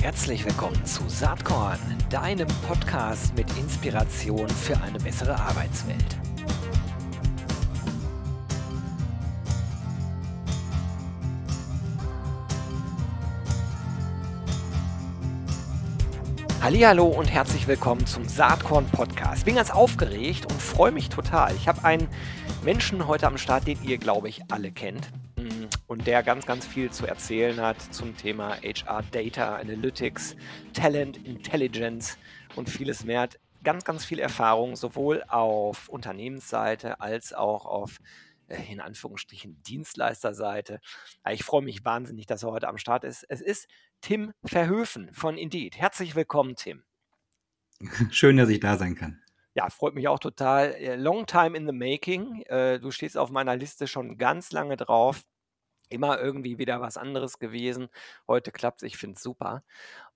Herzlich willkommen zu Saatkorn, deinem Podcast mit Inspiration für eine bessere Arbeitswelt. Hallo und herzlich willkommen zum Saatkorn Podcast. Bin ganz aufgeregt und freue mich total. Ich habe einen Menschen heute am Start, den ihr, glaube ich, alle kennt und der ganz, ganz viel zu erzählen hat zum Thema HR Data Analytics, Talent Intelligence und vieles mehr. Hat ganz, ganz viel Erfahrung, sowohl auf Unternehmensseite als auch auf äh, in Anführungsstrichen Dienstleisterseite. Ich freue mich wahnsinnig, dass er heute am Start ist. Es ist Tim Verhöfen von Indeed. Herzlich willkommen, Tim. Schön, dass ich da sein kann. Ja, freut mich auch total. Äh, long time in the making. Äh, du stehst auf meiner Liste schon ganz lange drauf. Immer irgendwie wieder was anderes gewesen. Heute klappt es, ich finde es super.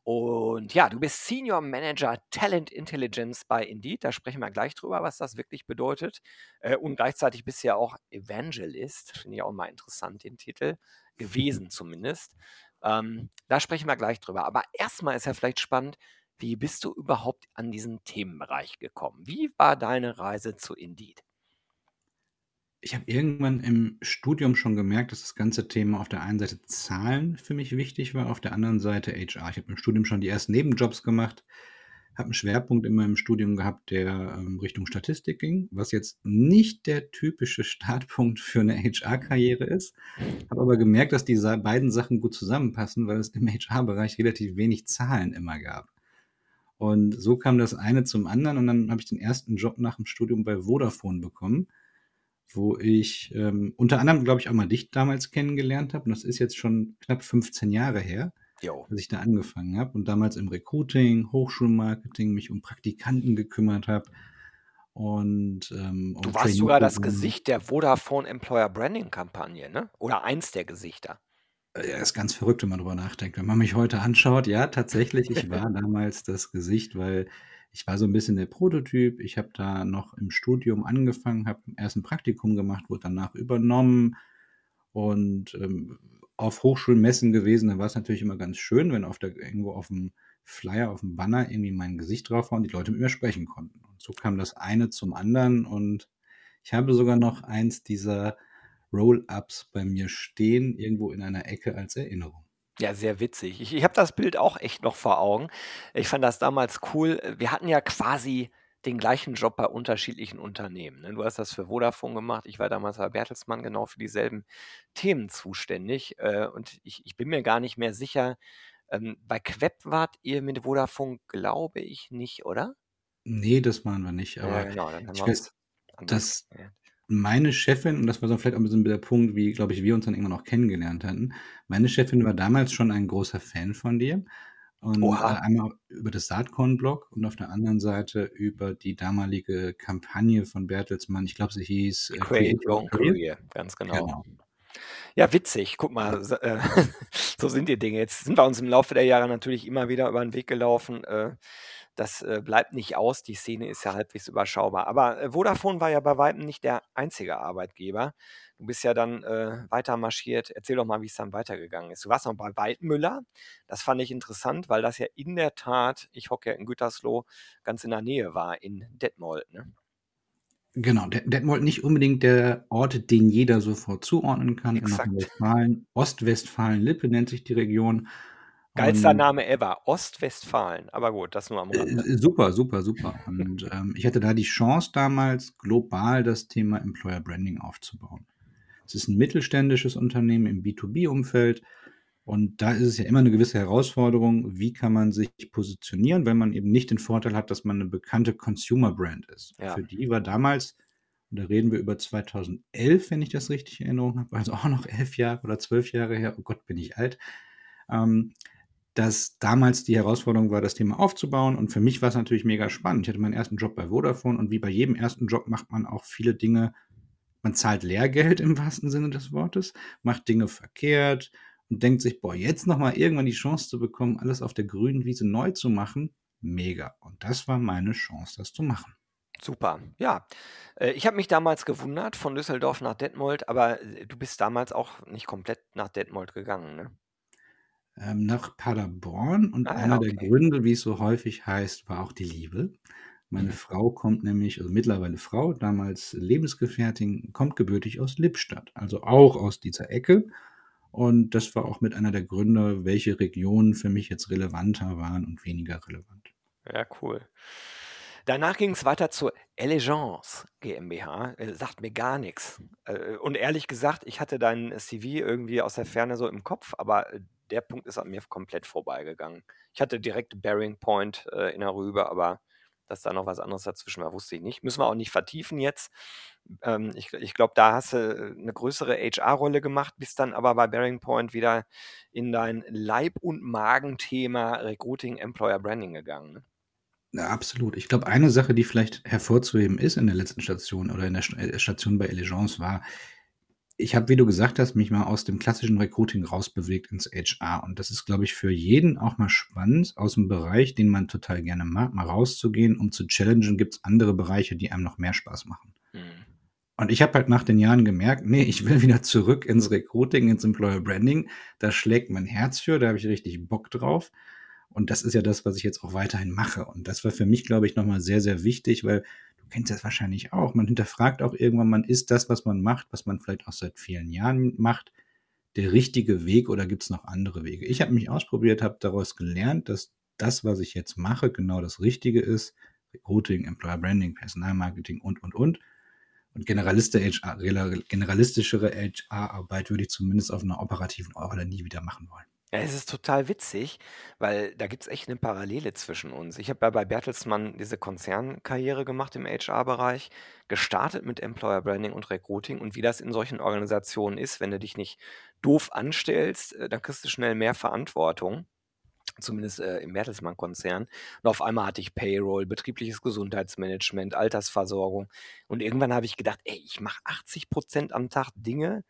Und ja, du bist Senior Manager Talent Intelligence bei Indeed. Da sprechen wir gleich drüber, was das wirklich bedeutet. Äh, und gleichzeitig bist du ja auch Evangelist. Finde ich auch mal interessant, den Titel. Gewesen zumindest. Ähm, da sprechen wir gleich drüber. Aber erstmal ist ja vielleicht spannend, wie bist du überhaupt an diesen Themenbereich gekommen? Wie war deine Reise zu Indeed? Ich habe irgendwann im Studium schon gemerkt, dass das ganze Thema auf der einen Seite Zahlen für mich wichtig war, auf der anderen Seite HR. Ich habe im Studium schon die ersten Nebenjobs gemacht, habe einen Schwerpunkt in meinem Studium gehabt, der ähm, Richtung Statistik ging, was jetzt nicht der typische Startpunkt für eine HR-Karriere ist. Habe aber gemerkt, dass diese beiden Sachen gut zusammenpassen, weil es im HR-Bereich relativ wenig Zahlen immer gab. Und so kam das eine zum anderen und dann habe ich den ersten Job nach dem Studium bei Vodafone bekommen wo ich ähm, unter anderem, glaube ich, auch mal dich damals kennengelernt habe. Und das ist jetzt schon knapp 15 Jahre her, jo. dass ich da angefangen habe und damals im Recruiting, Hochschulmarketing mich um Praktikanten gekümmert habe. Und, ähm, du warst sogar das Gesicht der Vodafone Employer Branding Kampagne, ne? Oder eins der Gesichter. Äh, ja, ist ganz verrückt, wenn man drüber nachdenkt. Wenn man mich heute anschaut, ja, tatsächlich, ich war damals das Gesicht, weil ich war so ein bisschen der Prototyp. Ich habe da noch im Studium angefangen, habe erst ein Praktikum gemacht, wurde danach übernommen und ähm, auf Hochschulmessen gewesen. Da war es natürlich immer ganz schön, wenn auf der, irgendwo auf dem Flyer, auf dem Banner irgendwie mein Gesicht drauf war und die Leute mit mir sprechen konnten. Und so kam das eine zum anderen und ich habe sogar noch eins dieser Roll-ups bei mir stehen, irgendwo in einer Ecke als Erinnerung. Ja, sehr witzig. Ich ich habe das Bild auch echt noch vor Augen. Ich fand das damals cool. Wir hatten ja quasi den gleichen Job bei unterschiedlichen Unternehmen, ne? Du hast das für Vodafone gemacht. Ich war damals bei Bertelsmann genau für dieselben Themen zuständig. Äh, und ich ich bin mir gar nicht mehr sicher, ähm, bei Queb wart ihr mit Vodafone, glaube ich nicht, oder? Nee, das waren wir nicht, Ja, aber genau, dann haben ich wir uns weiß, dass meine Chefin, und das war so vielleicht auch ein bisschen der Punkt, wie, glaube ich, wir uns dann irgendwann auch kennengelernt hatten. Meine Chefin war damals schon ein großer Fan von dir. Und äh, einmal über das Saatkorn-Blog und auf der anderen Seite über die damalige Kampagne von Bertelsmann. Ich glaube, sie hieß äh, Create Your Own Career, ganz genau. genau. Ja, witzig. Guck mal, so, äh, so sind die Dinge. Jetzt sind wir uns im Laufe der Jahre natürlich immer wieder über den Weg gelaufen. Äh, das äh, bleibt nicht aus. Die Szene ist ja halbwegs überschaubar. Aber äh, Vodafone war ja bei Weitem nicht der einzige Arbeitgeber. Du bist ja dann äh, weiter marschiert. Erzähl doch mal, wie es dann weitergegangen ist. Du warst noch bei Waldmüller. Das fand ich interessant, weil das ja in der Tat, ich hocke ja in Gütersloh, ganz in der Nähe war, in Detmold. Ne? Genau, Detmold nicht unbedingt der Ort, den jeder sofort zuordnen kann. Exakt. In Ostwestfalen, Ostwestfalen-Lippe nennt sich die Region. Geilster Name ever, Ostwestfalen. Aber gut, das nur am Rande. Äh, super, super, super. Und ähm, ich hatte da die Chance damals, global das Thema Employer Branding aufzubauen. Es ist ein mittelständisches Unternehmen im B2B-Umfeld. Und da ist es ja immer eine gewisse Herausforderung, wie kann man sich positionieren, wenn man eben nicht den Vorteil hat, dass man eine bekannte Consumer-Brand ist. Ja. Für die war damals, und da reden wir über 2011, wenn ich das richtig in Erinnerung habe, also auch noch elf Jahre oder zwölf Jahre her, oh Gott, bin ich alt, ähm, dass damals die Herausforderung war, das Thema aufzubauen. Und für mich war es natürlich mega spannend. Ich hatte meinen ersten Job bei Vodafone und wie bei jedem ersten Job macht man auch viele Dinge. Man zahlt Lehrgeld im wahrsten Sinne des Wortes, macht Dinge verkehrt und denkt sich, boah, jetzt nochmal irgendwann die Chance zu bekommen, alles auf der grünen Wiese neu zu machen. Mega. Und das war meine Chance, das zu machen. Super, ja. Äh, ich habe mich damals gewundert von Düsseldorf nach Detmold, aber äh, du bist damals auch nicht komplett nach Detmold gegangen, ne? Ähm, nach Paderborn und Ah ja, einer der okay. Gründe, wie es so häufig heißt, war auch die Liebe. Meine Mhm. Frau kommt nämlich also mittlerweile Frau, damals Lebensgefährtin, kommt gebürtig aus Lippstadt, also auch aus dieser Ecke. Und das war auch mit einer der Gründe, welche Regionen für mich jetzt relevanter waren und weniger relevant. Ja, cool. Danach ging's weiter zur Elegance GmbH, äh, sagt mir gar nix. Äh, und ehrlich gesagt, ich hatte dein CV irgendwie aus der Ferne so im Kopf, aber, äh, der Punkt ist an mir komplett vorbeigegangen. Ich hatte direkt Bearing Point, äh, in der Rübe, aber dass da noch was anderes dazwischen war, wusste ich nicht. Müssen wir auch nicht vertiefen jetzt. Ähm, ich ich glaube, da hast du, äh, 'ne größere HR-Rolle gemacht, bist dann aber bei Bearing Point wieder in dein Leib und Magenthema Recruiting, Employer Branding gegangen, ne? Ja, absolut. Ich glaube, eine Sache, die vielleicht hervorzuheben ist in der letzten Station oder in der äh, Station bei Elegance war, ich habe, wie du gesagt hast, mich mal aus dem klassischen Recruiting rausbewegt ins HR. Und das ist, glaube ich, für jeden auch mal spannend, aus dem Bereich, den man total gerne mag, mal rauszugehen, um zu challengen, gibt's andere Bereiche, die einem noch mehr Spaß machen. Mhm. Und ich habe halt nach den Jahren gemerkt, ne, ich will wieder zurück ins Recruiting, ins Employer Branding. Da schlägt mein Herz für, da habe ich richtig Bock drauf. Und das ist ja das, was ich jetzt auch weiterhin mache. Und das war für mich, glaube ich, noch mal sehr, sehr wichtig, weil du kennst das wahrscheinlich auch. Man hinterfragt auch irgendwann, man ist das, was man macht, was man vielleicht auch seit vielen Jahren macht, der richtige Weg oder gibt's noch andere Wege? Ich habe mich ausprobiert, habe daraus gelernt, dass das, was ich jetzt mache, genau das Richtige ist. Recruiting, Employer Branding, Personalmarketing und, und, und. Und generalistischere HR-Arbeit würde ich zumindest auf einer operativen Rolle nie wieder machen wollen. Ja, es ist total witzig, weil da gibt's echt 'ne Parallele zwischen uns. Ich habe ja bei Bertelsmann diese Konzernkarriere gemacht im HR-Bereich, gestartet mit Employer Branding und Recruiting und wie das in solchen Organisationen ist, wenn du dich nicht doof anstellst, äh, dann kriegst du schnell mehr Verantwortung, zumindest, äh, im Bertelsmann-Konzern. Und auf einmal hatte ich Payroll, betriebliches Gesundheitsmanagement, Altersversorgung. Und irgendwann habe ich gedacht: „Ey, ich mache 80% am Tag Dinge,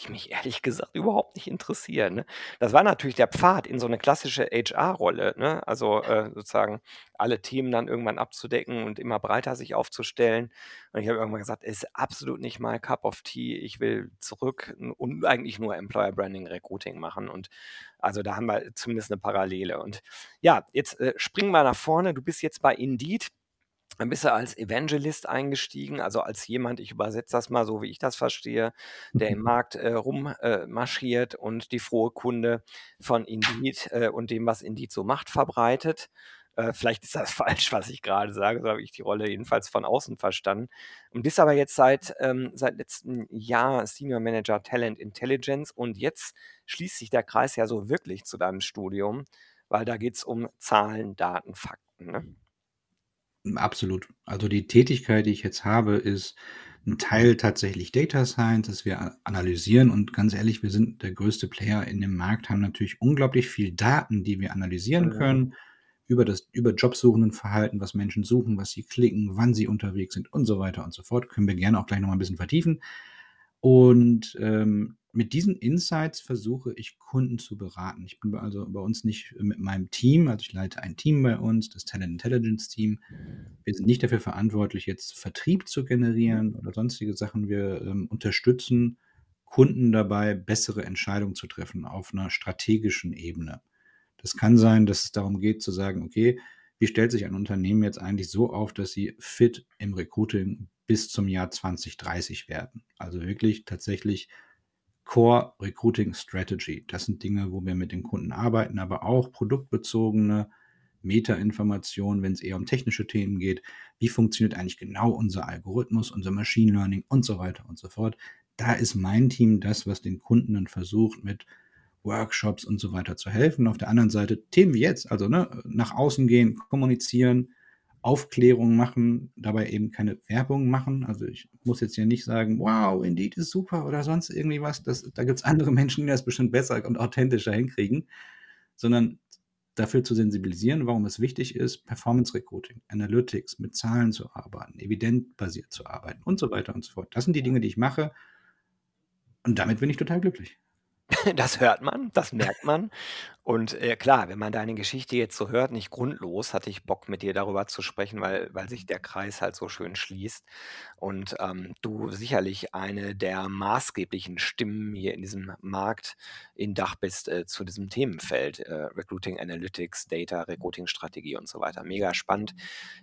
die mich ehrlich gesagt überhaupt nicht interessieren“, ne? Das war natürlich der Pfad in so 'ne klassische HR-Rolle, ne? Also, äh, sozusagen alle Themen dann irgendwann abzudecken und immer breiter sich aufzustellen. Und ich habe irgendwann gesagt: „Ist absolut nicht my cup of tea. Ich will zurück und eigentlich nur Employer Branding, Recruiting machen.“ Und also, da haben wir zumindest 'ne Parallele. Und ja, jetzt, äh, springen wir nach vorne. Du bist jetzt bei Indeed. Dann bist du als Evangelist eingestiegen, also als jemand ich übersetze das mal so, wie ich das verstehe, der im Markt, äh, rum äh, und die frohe Kunde von Indeed, äh, und dem, was Indeed so macht, verbreitet. Äh, vielleicht ist das falsch, was ich grade sage, so habe ich die Rolle jedenfalls von außen verstanden. Und bist aber jetzt seit ähm, seit letztem Jahr Senior Manager Talent Intelligence und jetzt schließt sich der Kreis ja so wirklich zu deinem Studium, weil da geht's um Zahlen, Daten, Fakten, ne? Absolut. Also, die Tätigkeit, die ich jetzt habe, ist 'n Teil tatsächlich Data Science, dass wir a analysieren und ganz ehrlich, wir sind der größte Player in dem Markt, haben natürlich unglaublich viel Daten, die wir analysieren Mhm. können über das über Jobsuchendenverhalten, was Menschen suchen, was sie klicken, wann sie unterwegs sind und so weiter und so fort. Können wir gerne auch gleich noch mal 'n bisschen vertiefen. Und, ähm, mit diesen Insights versuche ich, Kunden zu beraten. Ich bin also bei uns nicht mit meinem Team also, ich leite ein Team bei uns, das Talent Intelligence Team. Wir sind nicht dafür verantwortlich, jetzt Vertrieb zu generieren oder sonstige Sachen. Wir, ähm, unterstützen Kunden dabei, bessere Entscheidungen zu treffen auf 'ner strategischen Ebene. Das kann sein, dass es darum geht zu sagen: „Okay, wie stellt sich ein Unternehmen jetzt eigentlich so auf, dass sie fit im Recruiting bis zum Jahr 2030 werden?“ Also, wirklich tatsächlich Core Recruiting Strategy. Das sind Dinge, wo wir mit den Kunden arbeiten, aber auch produktbezogene Metainformationen, wenn's eher um technische Themen geht. Wie funktioniert eigentlich genau unser Algorithmus, unser Machine Learning und so weiter und so fort. Da ist mein Team das, was den Kunden dann versucht, mit Workshops und so weiter zu helfen. Auf der anderen Seite Themen wie jetzt, also, ne, nach außen gehen, kommunizieren, Aufklärung machen, dabei eben keine Werbung machen. Also, ich muss jetzt hier nicht sagen: „Wow, Indeed ist super“ oder sonst irgendwie was. Das da gibt's andere Menschen, die das bestimmt besser und authentischer hinkriegen, sondern dafür zu sensibilisieren, warum es wichtig ist, Performance Recruiting, Analytics, mit Zahlen zu arbeiten, evidenzbasiert zu arbeiten und so weiter und so fort. Das sind die Dinge, die ich mache. Und damit bin ich total glücklich. Das hört man, das merkt man. Und, äh, klar, wenn man deine Geschichte jetzt so hört, nicht grundlos, hatte ich Bock, mit dir darüber zu sprechen, weil weil sich der Kreis halt so schön schließt und, ähm, du sicherlich eine der maßgeblichen Stimmen hier in diesem Markt in Dach bist, äh, zu diesem Themenfeld, äh, Recruiting Analytics, Data, Recruiting-Strategie und so weiter. Mega spannend.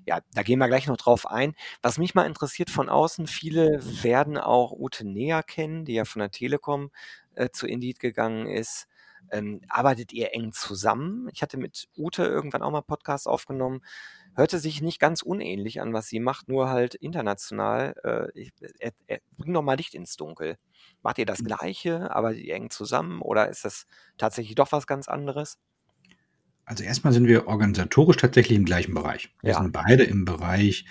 Ja, da gehen wir gleich noch drauf ein. Was mich mal interessiert von außen, viele werden auch Ute näher kennen, die ja von der Telekom, äh, zu Indeed gegangen ist. Ähm, arbeitet ihr eng zusammen? Ich hatte mit Ute irgendwann auch mal Podcast aufgenommen. Hörte sich nicht ganz unähnlich an, was sie macht, nur halt international. Äh, ich, äh, äh, bring doch mal Licht ins Dunkel. Macht ihr das Hm. Gleiche, arbeitet ihr eng zusammen oder ist das tatsächlich doch was ganz anderes? Also erstmal sind wir organisatorisch tatsächlich im gleichen Bereich. Wir Ja. sind beide im Bereich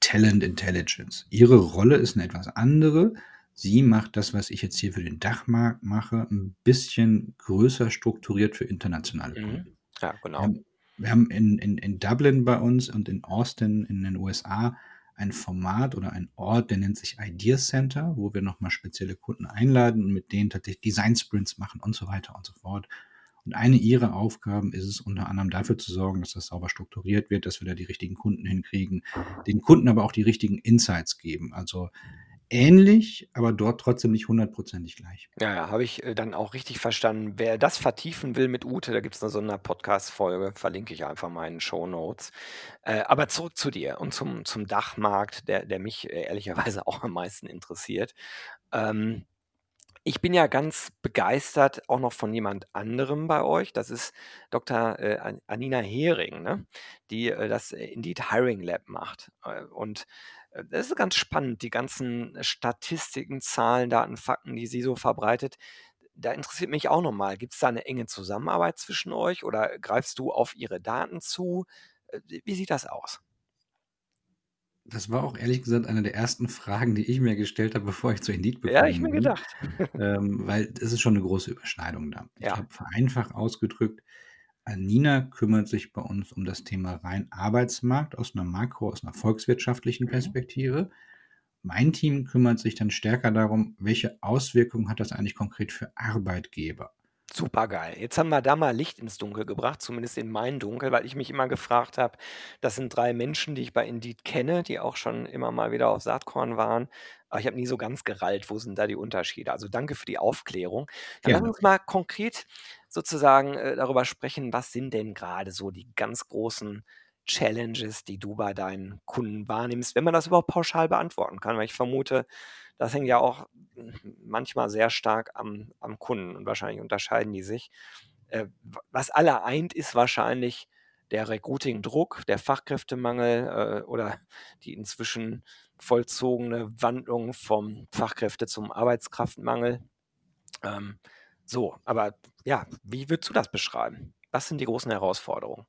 Talent Intelligence. Ihre Rolle ist eine etwas andere. Sie macht das, was ich jetzt hier für den Dachmarkt mache, ein bisschen größer strukturiert für internationale Mhm. Kunden. Ja, Wir genau. haben, wir haben in, in, in Dublin bei uns und in Austin in den USA ein Format oder ein Ort, der nennt sich Idea Center, wo wir nochmal spezielle Kunden einladen und mit denen tatsächlich Design Sprints machen und so weiter und so fort. Und eine ihrer Aufgaben ist es unter anderem dafür zu sorgen, dass das sauber strukturiert wird, dass wir da die richtigen Kunden hinkriegen, den Kunden aber auch die richtigen Insights geben. Also ähnlich, aber dort trotzdem nicht hundertprozentig gleich. Ja, ja, habe ich äh, dann auch richtig verstanden. Wer das vertiefen will mit Ute, da gibt es eine Sonderpodcast-Folge, verlinke ich einfach mal in den Show Notes. Äh, aber zurück zu dir und zum, zum Dachmarkt, der, der mich äh, ehrlicherweise auch am meisten interessiert. Ähm, ich bin ja ganz begeistert auch noch von jemand anderem bei euch. Das ist Dr. äh, An- Anina Hering, ne? die äh, das Indeed Hiring Lab macht. Und das ist ganz spannend, die ganzen Statistiken, Zahlen, Daten, Fakten, die sie so verbreitet. Da interessiert mich auch nochmal, gibt es da eine enge Zusammenarbeit zwischen euch oder greifst du auf ihre Daten zu? Äh, Wie sieht das aus? Das war auch ehrlich gesagt eine der ersten Fragen, die ich mir gestellt habe, bevor ich zu Indeed Ja, ich mir gedacht. ähm, weil es ist schon eine große Überschneidung da. Ich Ja. glaube, vereinfacht ausgedrückt, Anina kümmert sich bei uns um das Thema rein Arbeitsmarkt aus einer Makro, aus einer volkswirtschaftlichen Mhm. Perspektive. Mein Team kümmert sich dann stärker darum, welche Auswirkungen hat das eigentlich konkret für Arbeitgeber. Super geil. Jetzt haben wir da mal Licht ins Dunkel gebracht, zumindest in mein Dunkel, weil ich mich immer gefragt habe, das sind drei Menschen, die ich bei Indeed kenne, die auch schon immer mal wieder auf Saatkorn waren. Aber ich habe nie so ganz gerallt, wo sind da die Unterschiede. Also danke für die Aufklärung. Dann lass Gerne. uns mal konkret sozusagen äh, darüber sprechen, was sind denn gerade so die ganz großen Challenges, die du bei deinen Kunden wahrnimmst, wenn man das überhaupt pauschal beantworten kann, weil ich vermute, das hängt ja auch hm, manchmal sehr stark am, am Kunden und wahrscheinlich unterscheiden die sich. Äh, was alle eint, ist wahrscheinlich der Recruiting-Druck, der Fachkräftemangel äh, oder die inzwischen vollzogene Wandlung vom Fachkräfte zum Arbeitskraftmangel. Ähm, so, aber ja, wie würdest du das beschreiben? Was sind die großen Herausforderungen?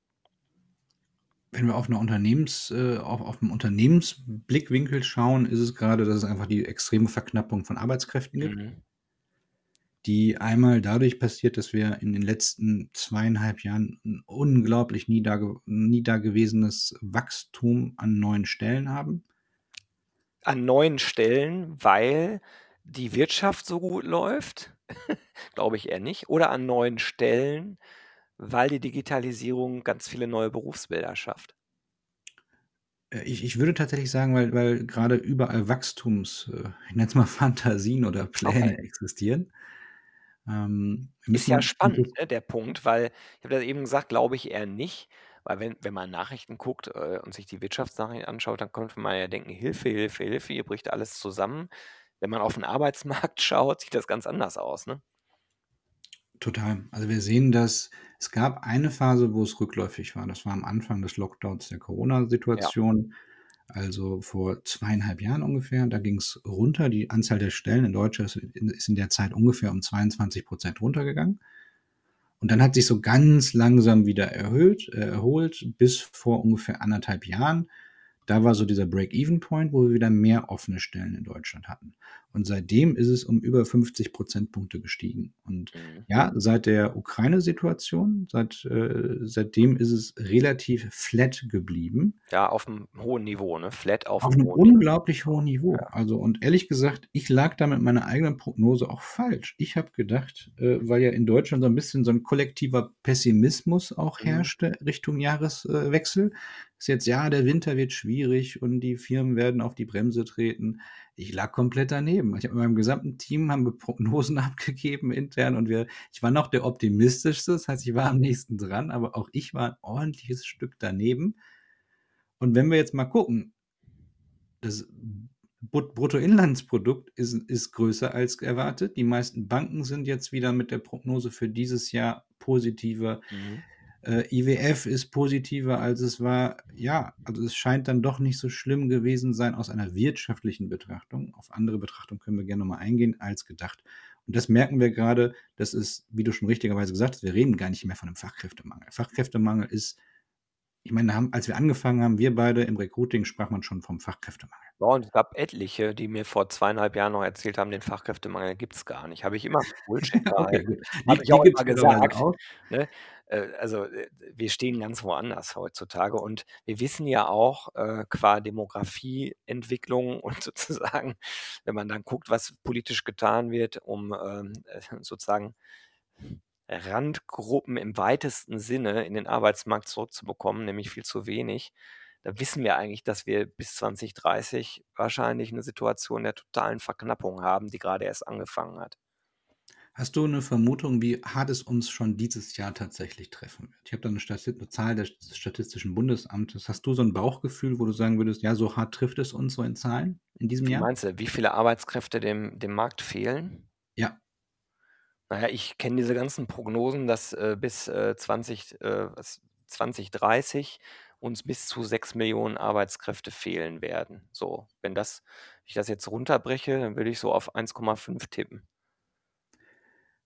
Wenn wir auf, eine Unternehmens, äh, auf, auf einen Unternehmensblickwinkel schauen, ist es gerade, dass es einfach die extreme Verknappung von Arbeitskräften gibt. Mhm. die einmal dadurch passiert, dass wir in den letzten zweieinhalb Jahren ein unglaublich nie, dage, nie dagewesenes Wachstum an neuen Stellen haben. An neuen Stellen, weil die Wirtschaft so gut läuft? Glaube ich eher nicht. Oder an neuen Stellen, weil die Digitalisierung ganz viele neue Berufsbilder schafft. Äh, Ich, ich würde tatsächlich sagen, weil, weil gerade überall Wachstums, äh, ich nenne es mal Fantasien oder Pläne Okay. existieren. Ähm, Ist ja spannend, ne, der Punkt, weil ich habe das eben gesagt, glaube ich eher nicht, weil wenn, wenn man Nachrichten guckt äh, und sich die Wirtschaftsnachrichten anschaut, dann könnte man ja denken, Hilfe, Hilfe, Hilfe, hier bricht alles zusammen. Wenn man auf den Arbeitsmarkt schaut, sieht das ganz anders aus, ne? Total. Also wir sehen, dass es gab eine Phase, wo es rückläufig war. Das war am Anfang des Lockdowns der Ja. Corona-Situation, also vor zweieinhalb Jahren ungefähr. Da ging es runter. Die Anzahl der Stellen in Deutschland ist in, ist in der Zeit ungefähr um 22 Prozent runtergegangen. Und dann hat sich so ganz langsam wieder erhöht, äh, erholt, bis vor ungefähr anderthalb Jahren. Da war so dieser Break-Even-Point, wo wir wieder mehr offene Stellen in Deutschland hatten. Und seitdem ist es um über 50 Prozentpunkte gestiegen. Und Mhm. ja, seit der Ukraine-Situation, seit, äh, seitdem ist es relativ flat geblieben. Ja, auf einem hohen Niveau, ne? Flat auf Auf einem hohen unglaublich hohen Niveau. Also, und ehrlich gesagt, ich lag da mit meiner eigenen Prognose auch falsch. Ich habe gedacht, äh, weil ja in Deutschland so ein bisschen so ein kollektiver Pessimismus auch Mhm. herrschte Richtung Jahreswechsel, ist jetzt, ja, der Winter wird schwierig und die Firmen werden auf die Bremse treten. Ich lag komplett daneben. Ich habe mit meinem gesamten Team haben wir Prognosen abgegeben intern und wir, ich war noch der optimistischste, das heißt, ich war am nächsten dran, aber auch ich war ein ordentliches Stück daneben. Und wenn wir jetzt mal gucken, das Brut- Bruttoinlandsprodukt ist, ist größer als erwartet. Die meisten Banken sind jetzt wieder mit der Prognose für dieses Jahr positiver. Mhm. Äh, IWF ist positiver, als es war. Ja, also es scheint dann doch nicht so schlimm gewesen sein aus einer wirtschaftlichen Betrachtung. Auf andere Betrachtung können wir gerne nochmal eingehen, als gedacht. Und das merken wir gerade, das ist, wie du schon richtigerweise gesagt hast, wir reden gar nicht mehr von einem Fachkräftemangel. Fachkräftemangel ist, ich meine, haben, als wir angefangen haben, wir beide im Recruiting, sprach man schon vom Fachkräftemangel. Ja, und es gab etliche, die mir vor zweieinhalb Jahren noch erzählt haben, den Fachkräftemangel gibt's gar nicht. Habe ich immer Bullshit Okay, gut. Habe ich auch gibt es immer gesagt. Ne? Äh, Also äh, wir stehen ganz woanders heutzutage und wir wissen ja auch äh, qua Demografieentwicklung und sozusagen, wenn man dann guckt, was politisch getan wird, um ähm, äh, sozusagen Randgruppen im weitesten Sinne in den Arbeitsmarkt zurückzubekommen, nämlich viel zu wenig, da wissen wir eigentlich, dass wir bis 2030 wahrscheinlich eine Situation der totalen Verknappung haben, die gerade erst angefangen hat. Hast du eine Vermutung, wie hart es uns schon dieses Jahr tatsächlich treffen wird? Ich habe da eine, eine Zahl des Statistischen Bundesamtes. Hast du so ein Bauchgefühl, wo du sagen würdest, ja, so hart trifft es uns so in Zahlen in diesem Wie Jahr? meinst du, wie viele Arbeitskräfte dem, dem Markt fehlen? Ja. Naja, ich kenne diese ganzen Prognosen, dass äh, bis äh, 20, äh, was, 2030 uns bis zu 6 Millionen Arbeitskräfte fehlen werden. So, wenn das, ich das jetzt runterbreche, dann würde ich so auf 1,5 tippen.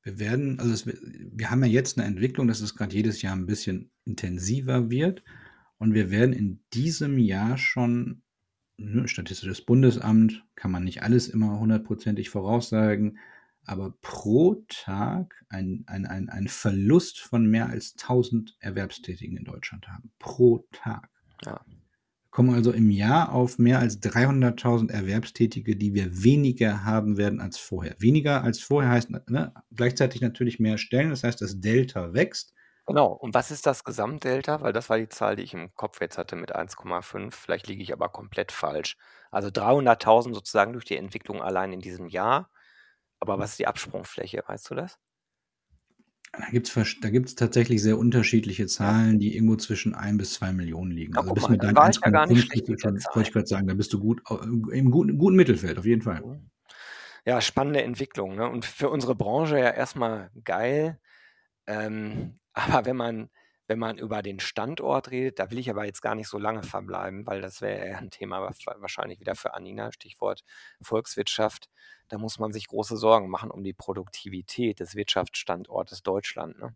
Wir werden, also es, wir haben ja jetzt eine Entwicklung, dass es gerade jedes Jahr ein bisschen intensiver wird. Und wir werden in diesem Jahr schon, ne, Statistisches Bundesamt, kann man nicht alles immer hundertprozentig voraussagen, aber pro Tag ein, ein, ein, ein Verlust von mehr als 1000 Erwerbstätigen in Deutschland haben. Pro Tag. Ja. Wir kommen also im Jahr auf mehr als 300.000 Erwerbstätige, die wir weniger haben werden als vorher. Weniger als vorher heißt ne, gleichzeitig natürlich mehr Stellen, das heißt, das Delta wächst. Genau. Und was ist das Gesamtdelta? Weil das war die Zahl, die ich im Kopf jetzt hatte mit 1,5. Vielleicht liege ich aber komplett falsch. Also 300.000 sozusagen durch die Entwicklung allein in diesem Jahr. Aber was ist die Absprungfläche? Weißt du das? Da gibt es da gibt's tatsächlich sehr unterschiedliche Zahlen, die irgendwo zwischen 1 bis 2 Millionen liegen. Ja, Also guck bis mal, mit deinen war ich ja gar nicht 1,5 schlecht bist mit schon, ich gerade sagen, da bist du gut im guten, guten Mittelfeld, auf jeden Fall. Mhm. Ja, spannende Entwicklung. Ne? Und für unsere Branche ja erstmal geil. Ähm, aber wenn man, wenn man über den Standort redet, da will ich aber jetzt gar nicht so lange verbleiben, weil das wäre eher ein Thema wa- wahrscheinlich wieder für Anina, Stichwort Volkswirtschaft. Da muss man sich große Sorgen machen um die Produktivität des Wirtschaftsstandortes Deutschland. Ne?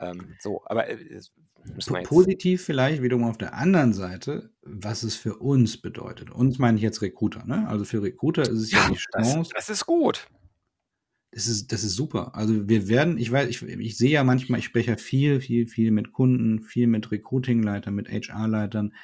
Ähm, so, aber äh, das. Positiv vielleicht wiederum auf der anderen Seite, was es für uns bedeutet. Uns meine ich jetzt Recruiter. Ne? Also für Recruiter ist es ja, Ja, die das, Chance, das ist gut. Das ist, das ist super. Also wir werden, ich weiß, ich, ich sehe ja manchmal, ich spreche ja viel, viel, viel mit Kunden, viel mit Recruiting-Leitern, mit HR-Leitern,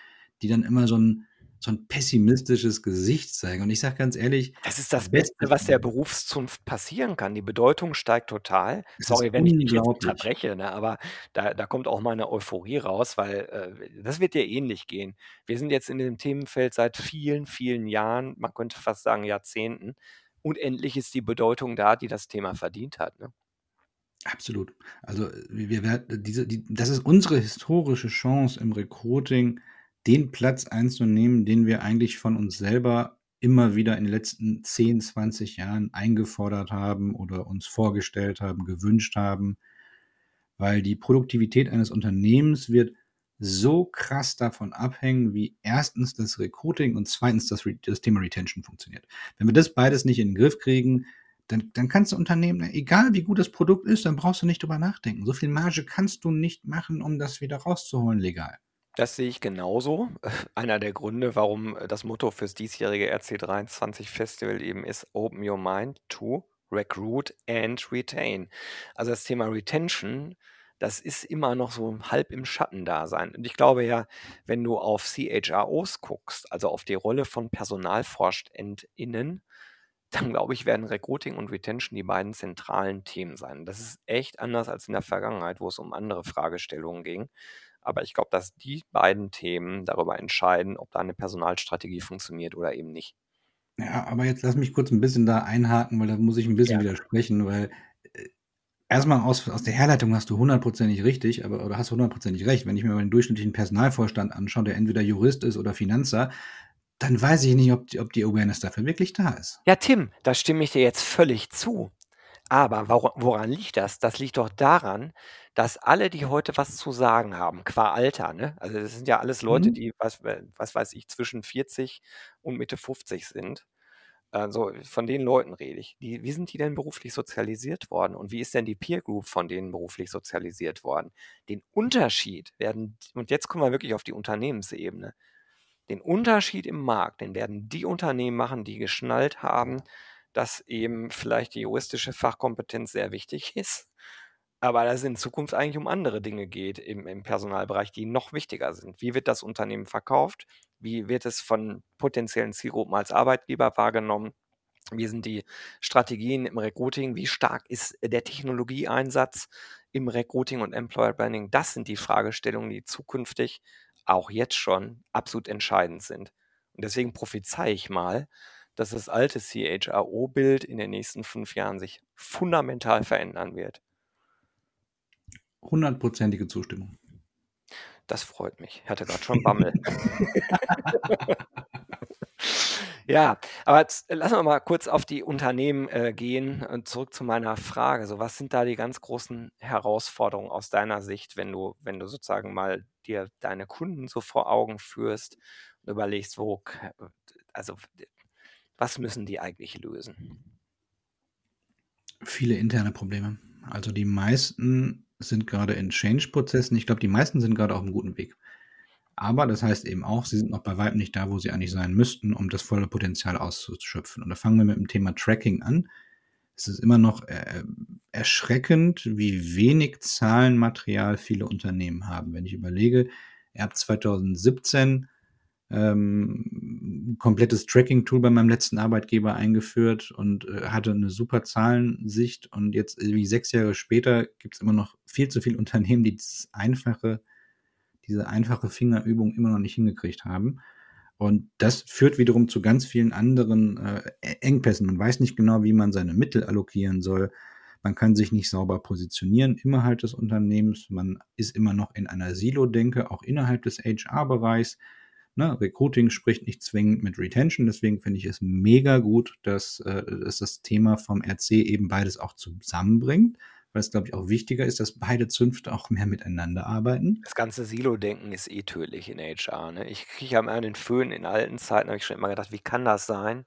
die dann immer so ein, so ein pessimistisches Gesicht zeigen. Und ich sage ganz ehrlich, Das ist das Beste- was der Berufszunft passieren kann. Die Bedeutung steigt total. Sorry, wenn ich dich jetzt unterbreche, ne? aber da, da kommt auch meine Euphorie raus, weil äh, das wird dir ähnlich gehen. Wir sind jetzt in dem Themenfeld seit vielen, vielen Jahren, man könnte fast sagen Jahrzehnten. Und endlich ist die Bedeutung da, die das Thema verdient hat. Ne? Absolut. Also wir wir werden diese, die, das ist unsere historische Chance im Recruiting, den Platz einzunehmen, den wir eigentlich von uns selber immer wieder in den letzten 10, 20 Jahren eingefordert haben oder uns vorgestellt haben, gewünscht haben, weil die Produktivität eines Unternehmens wird so krass davon abhängen, wie erstens das Recruiting und zweitens das, Re das Thema Retention funktioniert. Wenn wir das beides nicht in den Griff kriegen, dann, dann kannst du Unternehmen, egal wie gut das Produkt ist, dann brauchst du nicht drüber nachdenken. So viel Marge kannst du nicht machen, um das wieder rauszuholen legal. Das sehe ich genauso. Einer der Gründe, warum das Motto fürs diesjährige RC23 Festival eben ist Open Your Mind to Recruit and Retain. Also das Thema Retention, das ist immer noch so halb im Schattendasein. Und ich glaube ja, wenn du auf CHROs guckst, also auf die Rolle von PersonalforschendInnen, dann glaube ich, werden Recruiting und Retention die beiden zentralen Themen sein. Das ist echt anders als in der Vergangenheit, wo es um andere Fragestellungen ging. Aber ich glaube, dass die beiden Themen darüber entscheiden, ob da eine Personalstrategie funktioniert oder eben nicht. Ja, aber jetzt lass mich kurz ein bisschen da einhaken, weil da muss ich ein bisschen Ja. widersprechen, weil äh, erstmal aus, aus der Herleitung hast du hundertprozentig richtig, aber oder hast du hundertprozentig recht. Wenn ich mir mal den durchschnittlichen Personalvorstand anschaue, der entweder Jurist ist oder Finanzer, dann weiß ich nicht, ob die, ob die Awareness dafür wirklich da ist. Ja, Tim, da stimme ich dir jetzt völlig zu. Aber wora- woran liegt das? Das liegt doch daran, dass alle, die heute was zu sagen haben, qua Alter, ne? Also das sind ja alles Leute, Mhm. die, was, was weiß ich, zwischen 40 und Mitte 50 sind. Also von den Leuten rede ich. Die, wie sind die denn beruflich sozialisiert worden? Und wie ist denn die Peer Group von denen beruflich sozialisiert worden? Den Unterschied werden, und jetzt kommen wir wirklich auf die Unternehmensebene. Den Unterschied im Markt, den werden die Unternehmen machen, die geschnallt haben, dass eben vielleicht die juristische Fachkompetenz sehr wichtig ist, aber dass es in Zukunft eigentlich um andere Dinge geht im, im Personalbereich, die noch wichtiger sind. Wie wird das Unternehmen verkauft? Wie wird es von potenziellen Zielgruppen als Arbeitgeber wahrgenommen? Wie sind die Strategien im Recruiting? Wie stark ist der Technologieeinsatz im Recruiting und Employer Branding? Das sind die Fragestellungen, die zukünftig auch jetzt schon absolut entscheidend sind. Und deswegen prophezei ich mal, dass das alte CHRO-Bild in den nächsten fünf Jahren sich fundamental verändern wird. Hundertprozentige Zustimmung. Das freut mich. Ich hatte gerade schon Bammel. ja, aber jetzt lassen wir mal kurz auf die Unternehmen äh, gehen und zurück zu meiner Frage. So, was sind da die ganz großen Herausforderungen aus deiner Sicht, wenn du, wenn du sozusagen mal dir deine Kunden so vor Augen führst und überlegst, wo, also was müssen die eigentlich lösen? Viele interne Probleme. Also die meisten sind gerade in Change-Prozessen. Ich glaube, die meisten sind gerade auf einem guten Weg. Aber das heißt eben auch, sie sind noch bei weitem nicht da, wo sie eigentlich sein müssten, um das volle Potenzial auszuschöpfen. Und da fangen wir mit dem Thema Tracking an. Es ist immer noch äh, erschreckend, wie wenig Zahlenmaterial viele Unternehmen haben. Wenn ich überlege, habt 2017 ähm, komplettes Tracking-Tool bei meinem letzten Arbeitgeber eingeführt und äh, hatte eine super Zahlensicht. Und jetzt, irgendwie sechs Jahre später, gibt es immer noch viel zu viele Unternehmen, die dieses einfache, diese einfache Fingerübung immer noch nicht hingekriegt haben. Und das führt wiederum zu ganz vielen anderen äh, Engpässen. Man weiß nicht genau, wie man seine Mittel allokieren soll. Man kann sich nicht sauber positionieren innerhalb des Unternehmens. Man ist immer noch in einer Silo-Denke, auch innerhalb des HR-Bereichs. Ne? Recruiting spricht nicht zwingend mit Retention. Deswegen finde ich es mega gut, dass, äh, dass das Thema vom RC eben beides auch zusammenbringt. Weil es, glaube ich, auch wichtiger ist, dass beide Zünfte auch mehr miteinander arbeiten. Das ganze Silo-Denken ist eh tödlich in HR. Ne? Ich kriege ja immer den Föhn. In alten Zeiten habe ich schon immer gedacht, wie kann das sein,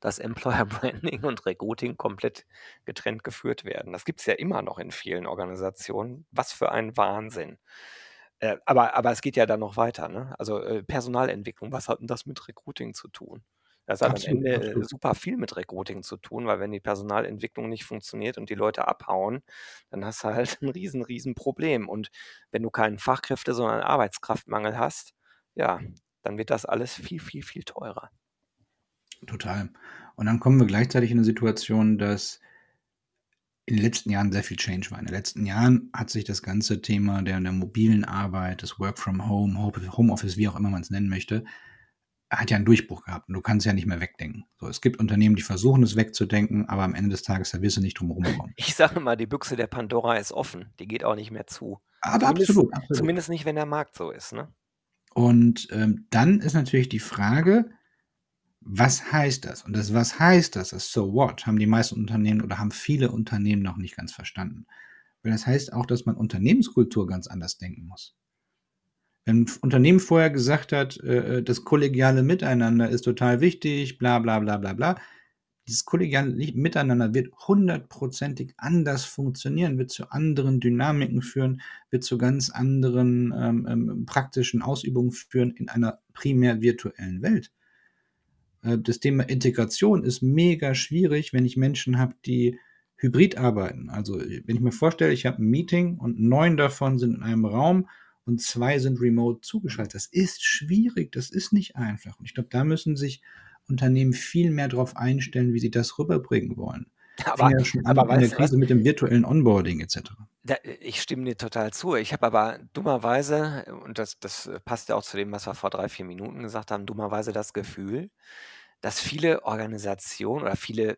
dass Employer Branding und Recruiting komplett getrennt geführt werden? Das gibt es ja immer noch in vielen Organisationen. Was für ein Wahnsinn. Äh, aber, aber es geht ja dann noch weiter. Ne? Also äh, Personalentwicklung, was hat denn das mit Recruiting zu tun? Das hat Absolut, am Ende äh, absolut. super viel mit Recruiting zu tun, weil wenn die Personalentwicklung nicht funktioniert und die Leute abhauen, dann hast du halt ein riesen, riesen Problem. Und wenn du keinen Fachkräfte, sondern Arbeitskraftmangel hast, ja, dann wird das alles viel, viel, viel teurer. Total. Und dann kommen wir gleichzeitig in eine Situation, dass in den letzten Jahren sehr viel Change war. In den letzten Jahren hat sich das ganze Thema der, der mobilen Arbeit, des Work from Home, Homeoffice, wie auch immer man es nennen möchte, hat ja einen Durchbruch gehabt und du kannst ja nicht mehr wegdenken. So, es gibt Unternehmen, die versuchen es wegzudenken, aber am Ende des Tages, da wirst du nicht drum herum kommen. Ich sage mal, die Büchse der Pandora ist offen. Die geht auch nicht mehr zu. Aber Zumindest, absolut, absolut. zumindest nicht, wenn der Markt so ist. Ne? Und ähm, dann ist natürlich die Frage, was heißt das? Und das, was heißt das, das So What, haben die meisten Unternehmen oder haben viele Unternehmen noch nicht ganz verstanden. Weil das heißt auch, dass man Unternehmenskultur ganz anders denken muss. Wenn ein Unternehmen vorher gesagt hat, äh, das kollegiale Miteinander ist total wichtig, bla bla bla bla bla, dieses kollegiale Miteinander wird hundertprozentig anders funktionieren, wird zu anderen Dynamiken führen, wird zu ganz anderen ähm, ähm, praktischen Ausübungen führen in einer primär virtuellen Welt. Äh, das Thema Integration ist mega schwierig, wenn ich Menschen habe, die hybrid arbeiten. Also wenn ich mir vorstelle, ich habe ein Meeting und neun davon sind in einem Raum und zwei sind remote zugeschaltet. Das ist schwierig, das ist nicht einfach. Und ich glaube, da müssen sich Unternehmen viel mehr darauf einstellen, wie sie das rüberbringen wollen. Aber, ja schon aber der Krise mit dem virtuellen Onboarding etc. Da, ich stimme dir total zu. Ich habe aber dummerweise, und das, das passt ja auch zu dem, was wir vor drei, vier Minuten gesagt haben, dummerweise das Gefühl, dass viele Organisationen oder viele äh,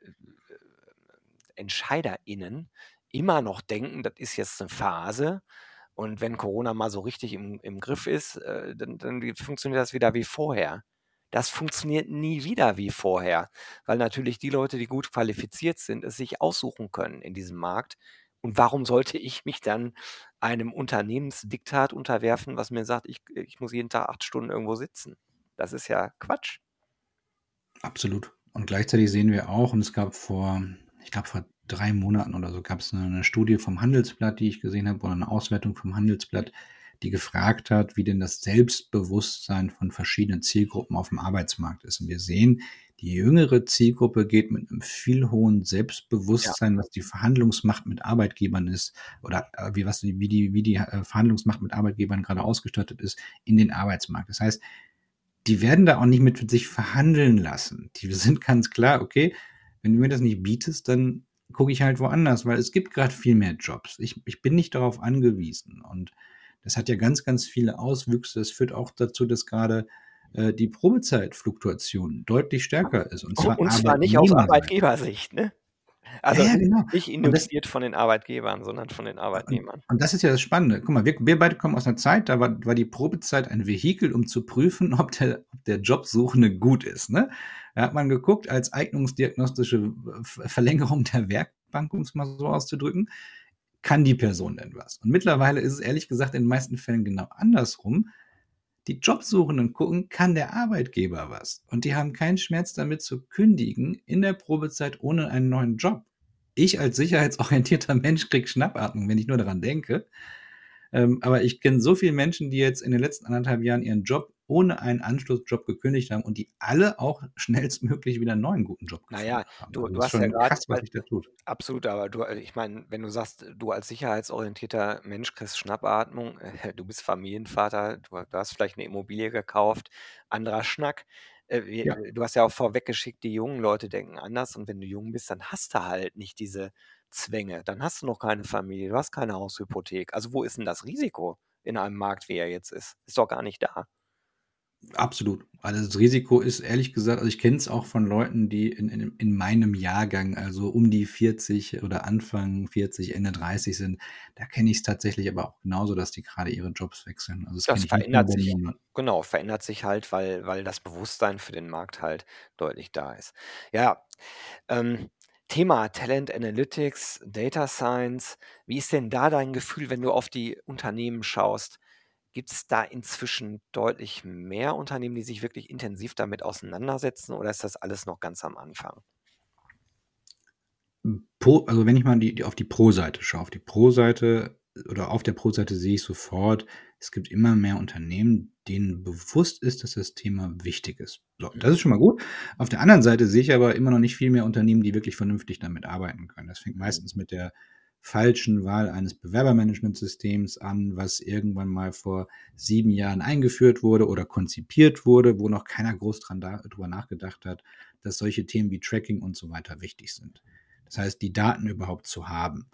EntscheiderInnen immer noch denken, das ist jetzt eine Phase und wenn Corona mal so richtig im, im Griff ist, äh, dann, dann funktioniert das wieder wie vorher. Das funktioniert nie wieder wie vorher, weil natürlich die Leute, die gut qualifiziert sind, es sich aussuchen können in diesem Markt. Und warum sollte ich mich dann einem Unternehmensdiktat unterwerfen, was mir sagt, ich, ich muss jeden Tag acht Stunden irgendwo sitzen? Das ist ja Quatsch. Absolut. Und gleichzeitig sehen wir auch, und es gab vor, ich glaube vor drei Monaten oder so, gab es eine, eine Studie vom Handelsblatt, die ich gesehen habe, oder eine Auswertung vom Handelsblatt, die gefragt hat, wie denn das Selbstbewusstsein von verschiedenen Zielgruppen auf dem Arbeitsmarkt ist. Und wir sehen, die jüngere Zielgruppe geht mit einem viel hohen Selbstbewusstsein, ja. was die Verhandlungsmacht mit Arbeitgebern ist oder äh, wie, was, wie die, wie die äh, Verhandlungsmacht mit Arbeitgebern gerade ausgestattet ist, in den Arbeitsmarkt. Das heißt, die werden da auch nicht mit sich verhandeln lassen. Die sind ganz klar, okay, wenn du mir das nicht bietest, dann gucke ich halt woanders, weil es gibt gerade viel mehr Jobs. Ich, ich bin nicht darauf angewiesen. Und das hat ja ganz, ganz viele Auswüchse. Das führt auch dazu, dass gerade äh, die Probezeitfluktuation deutlich stärker ist. Und zwar, und zwar nicht aus Arbeitgebersicht, ne? Also ja, genau. nicht induziert von den Arbeitgebern, sondern von den Arbeitnehmern. Und, und, das ist ja das Spannende. Guck mal, wir, wir beide kommen aus einer Zeit, da war, war die Probezeit ein Vehikel, um zu prüfen, ob der, ob der Jobsuchende gut ist. Ne? Da hat man geguckt, als eignungsdiagnostische Verlängerung der Werkbank, um es mal so auszudrücken, kann die Person denn was? Und mittlerweile ist es ehrlich gesagt in den meisten Fällen genau andersrum. Die Jobsuchenden gucken, kann der Arbeitgeber was? Und die haben keinen Schmerz damit zu kündigen in der Probezeit ohne einen neuen Job. Ich als sicherheitsorientierter Mensch krieg Schnappatmung, wenn ich nur daran denke. Ähm, aber ich kenne so viele Menschen, die jetzt in den letzten anderthalb Jahren ihren Job ohne einen Anschlussjob gekündigt haben und die alle auch schnellstmöglich wieder einen neuen guten Job gefunden naja, haben. Du, also du hast ja gerade was sich da tut. Absolut, aber du, äh, ich meine, wenn du sagst, du als sicherheitsorientierter Mensch kriegst Schnappatmung, äh, du bist Familienvater, du, du, hast vielleicht eine Immobilie gekauft, anderer Schnack. Äh, ja. Du hast ja auch vorweggeschickt, die jungen Leute denken anders und wenn du jung bist, dann hast du halt nicht diese Zwänge. Dann hast du noch keine Familie, du hast keine Haushypothek. Also wo ist denn das Risiko in einem Markt, wie er jetzt ist? Ist doch gar nicht da. Absolut. Also das Risiko ist ehrlich gesagt, also ich kenne es auch von Leuten, die in, in, in meinem Jahrgang, also um die 40 oder Anfang 40, Ende 30 sind, da kenne ich es tatsächlich aber auch genauso, dass die gerade ihre Jobs wechseln. Also das, das verändert sich, genau, verändert sich halt, weil, weil das Bewusstsein für den Markt halt deutlich da ist. Ja, ähm, Thema Talent Analytics, Data Science. Wie ist denn da dein Gefühl, wenn du auf die Unternehmen schaust? Gibt es da inzwischen deutlich mehr Unternehmen, die sich wirklich intensiv damit auseinandersetzen oder ist das alles noch ganz am Anfang? Pro, also wenn ich mal die, die auf die Pro-Seite schaue, auf die Pro-Seite oder auf der Pro-Seite sehe ich sofort, es gibt immer mehr Unternehmen, denen bewusst ist, dass das Thema wichtig ist. So, das ist schon mal gut. Auf der anderen Seite sehe ich aber immer noch nicht viel mehr Unternehmen, die wirklich vernünftig damit arbeiten können. Das fängt meistens mit der falschen Wahl eines Bewerbermanagementsystems an, was irgendwann mal vor sieben Jahren eingeführt wurde oder konzipiert wurde, wo noch keiner groß dran da, drüber nachgedacht hat, dass solche Themen wie Tracking und so weiter wichtig sind. Das heißt, die Daten überhaupt zu haben.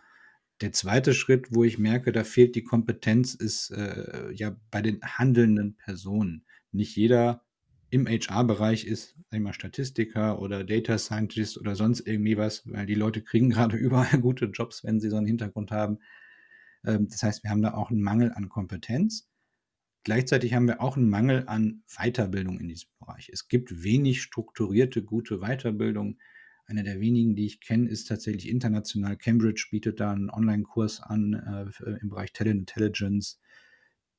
Der zweite Schritt, wo ich merke, da fehlt die Kompetenz, ist äh, ja bei den handelnden Personen. Nicht jeder im HR-Bereich ist, sag ich mal, Statistiker oder Data Scientist oder sonst irgendwie was, weil die Leute kriegen gerade überall gute Jobs, wenn sie so einen Hintergrund haben. Ähm, das heißt, wir haben da auch einen Mangel an Kompetenz. Gleichzeitig haben wir auch einen Mangel an Weiterbildung in diesem Bereich. Es gibt wenig strukturierte, gute Weiterbildung. Eine der wenigen, die ich kenne, ist tatsächlich international. Cambridge bietet da einen Online-Kurs an äh, im Bereich Teleintelligence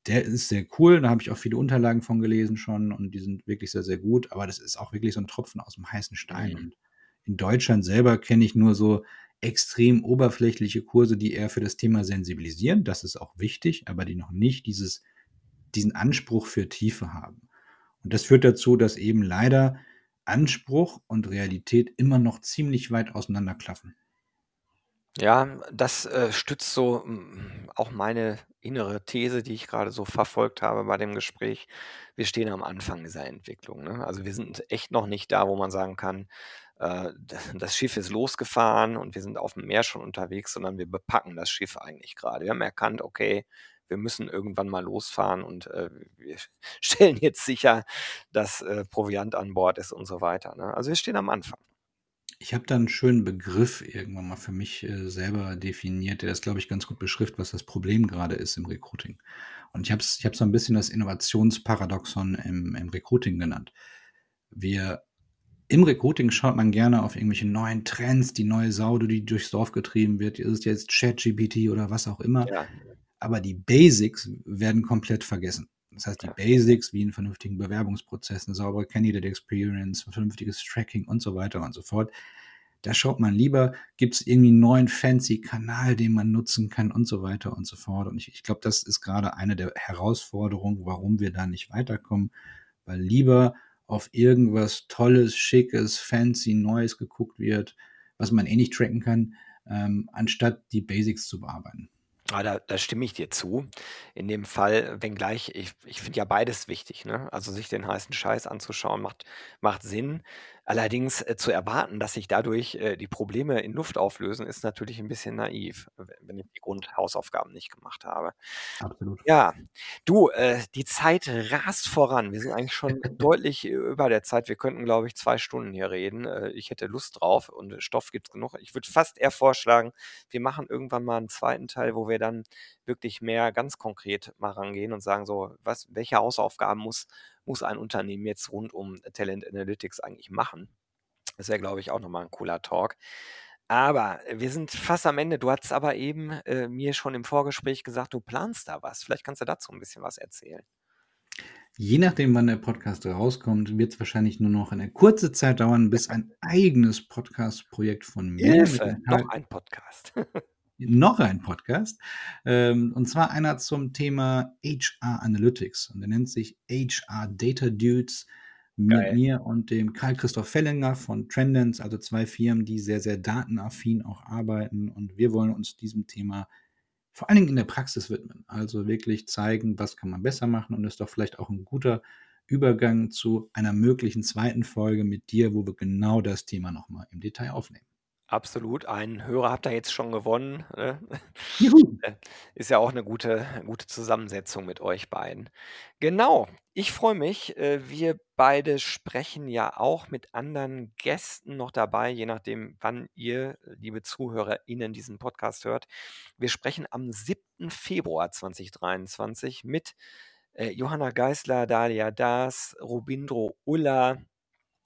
der ist sehr cool, da habe ich auch viele Unterlagen von gelesen schon und die sind wirklich sehr, sehr gut, aber das ist auch wirklich so ein Tropfen aus dem heißen Stein. Mhm. Und In Deutschland selber kenne ich nur so extrem oberflächliche Kurse, die eher für das Thema sensibilisieren. Das ist auch wichtig, aber die noch nicht dieses, diesen Anspruch für Tiefe haben. Und das führt dazu, dass eben leider Anspruch und Realität immer noch ziemlich weit auseinanderklaffen. Ja, das, äh, stützt so, hm, auch meine innere These, die ich gerade so verfolgt habe bei dem Gespräch. Wir stehen am Anfang dieser Entwicklung, ne? Also, wir sind echt noch nicht da, wo man sagen kann, äh, das Schiff ist losgefahren und wir sind auf dem Meer schon unterwegs, sondern wir bepacken das Schiff eigentlich gerade. Wir haben erkannt, okay, wir müssen irgendwann mal losfahren und, äh, wir stellen jetzt sicher, dass, äh, Proviant an Bord ist und so weiter, ne? Also, wir stehen am Anfang. Ich habe da einen schönen Begriff irgendwann mal für mich, äh, selber definiert, der das, glaube ich, ganz gut beschreibt, was das Problem gerade ist im Recruiting. Und ich habe es ich habe so ein bisschen das Innovationsparadoxon im im Recruiting genannt. Wir im Recruiting schaut man gerne auf irgendwelche neuen Trends, die neue Sau, die durchs Dorf getrieben wird. Ist es jetzt ChatGPT oder was auch immer? Ja. Aber die Basics werden komplett vergessen. Das heißt, die. Basics wie 'n vernünftigen Bewerbungsprozess, 'ne saubere Candidate Experience, 'n vernünftiges Tracking und so weiter und so fort. Da schaut man lieber, gibt's irgendwie 'n neuen fancy Kanal, den man nutzen kann und so weiter und so fort. Und ich ich glaube, das ist gerade eine der Herausforderungen, warum wir da nicht weiterkommen, weil lieber auf irgendwas Tolles, Schickes, fancy, Neues geguckt wird, was man eh nicht tracken kann, ähm, anstatt die Basics zu bearbeiten. Ah, da da stimme ich dir zu. In dem Fall, wenngleich ich ich finde ja beides wichtig, ne? Also, sich den heißen Scheiß anzuschauen, macht macht Sinn. Allerdings, äh, zu erwarten, dass sich dadurch, äh, die Probleme in Luft auflösen, ist natürlich 'n bisschen naiv, we wenn ich die Grundhausaufgaben nicht gemacht habe. Absolut. Ja, du, äh, die Zeit rast voran. Wir sind eigentlich schon deutlich über der Zeit. Wir könnten, glaube ich, 2 Stunden hier reden. Äh, ich hätte Lust drauf und Stoff gibt's genug. Ich würde fast eher vorschlagen, wir machen irgendwann mal 'n zweiten Teil, wo wir dann wirklich mehr ganz konkret mal rangehen und sagen so: „Was welche Hausaufgaben muss muss ein Unternehmen jetzt rund um Talent Analytics eigentlich machen?“ Das wäre, glaube ich, auch noch mal 'n cooler Talk. Aber wir sind fast am Ende. Du hattest aber eben, äh, mir schon im Vorgespräch gesagt, du planst da was. Vielleicht kannst du dazu 'n bisschen was erzählen. Je nachdem, wann der Podcast rauskommt, wird's wahrscheinlich nur noch eine kurze Zeit dauern, bis ein eigenes Podcast-Projekt von mir Hilfe, noch ein Podcast. noch ein Podcast, ähm, und zwar einer zum Thema HR Analytics und der nennt sich HR Data Dudes mit Geil. mir und dem Karl Christoph Fellinger von Trendance, also 2 Firmen, die sehr, sehr datenaffin auch arbeiten. Und wir wollen uns diesem Thema vor allen Dingen in der Praxis widmen. Also wirklich zeigen, was kann man besser machen und ist doch vielleicht auch 'n guter Übergang zu einer möglichen zweiten Folge mit dir, wo wir genau das Thema noch mal im Detail aufnehmen. Absolut. Einen Hörer habt ihr jetzt schon gewonnen, ne? Juhu. Äh, ist ja auch 'ne gute gute Zusammensetzung mit euch beiden. Genau, ich freue mich. Äh, wir beide sprechen ja auch mit anderen Gästen noch dabei, je nachdem, wann ihr, liebe ZuhörerInnen, diesen Podcast hört. Wir sprechen am 7. Februar 2023 mit, äh, Johanna Geisler, Dalia Daas, Robindro Ulla,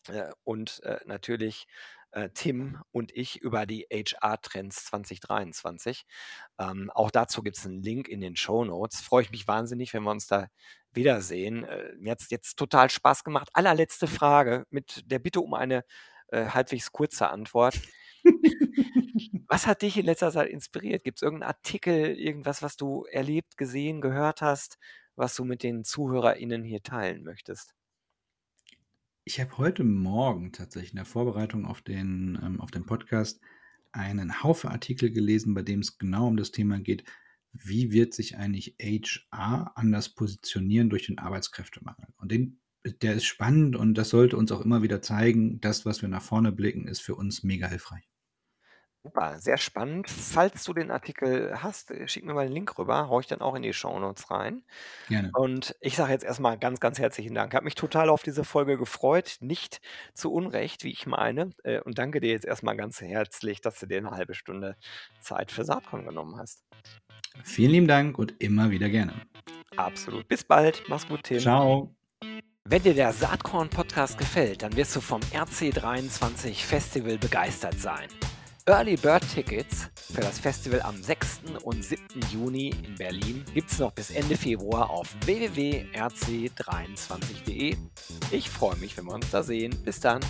äh, und, äh, natürlich, äh, Tim und ich über die HR-Trends 2023. Ähm, auch dazu gibt's 'n Link in den Shownotes. Freue ich mich wahnsinnig, wenn wir uns da wiedersehen. Äh, mir hat's jetzt total Spaß gemacht. Allerletzte Frage mit der Bitte um eine, äh, halbwegs kurze Antwort. Was hat dich in letzter Zeit inspiriert? Gibt's irgend 'n Artikel, irgendwas, was du erlebt, gesehen, gehört hast, was du mit den ZuhörerInnen hier teilen möchtest? Ich habe heute Morgen tatsächlich in der Vorbereitung auf den ähm, auf den Podcast einen Haufen Artikel gelesen, bei dem es genau um das Thema geht: Wie wird sich eigentlich HR anders positionieren durch den Arbeitskräftemangel? Und den der ist spannend und das sollte uns auch immer wieder zeigen, das, was wir nach vorne blicken, ist für uns mega hilfreich. Super, sehr spannend. Falls du den Artikel hast, äh, schick mir mal den Link rüber, haue ich dann auch in die Shownotes rein. Gerne. Und ich sage jetzt erst mal ganz, ganz herzlichen Dank. Habe mich total auf diese Folge gefreut, nicht zu Unrecht, wie ich meine, äh, und danke dir jetzt erst mal ganz herzlich, dass du dir 'ne 1/2 Stunde Zeit für Saatkorn genommen hast. Vielen lieben Dank und immer wieder gerne. Absolut. Bis bald. Mach's gut, Tim. Tschau. Wenn dir der Saatkorn-Podcast gefällt, dann wirst du vom RC23 Festival begeistert sein. Early Bird Tickets für das Festival am 6. und 7. Juni in Berlin gibt's noch bis Ende Februar auf www.rc23.de. Ich freue mich, wenn wir uns da sehen. Bis dann.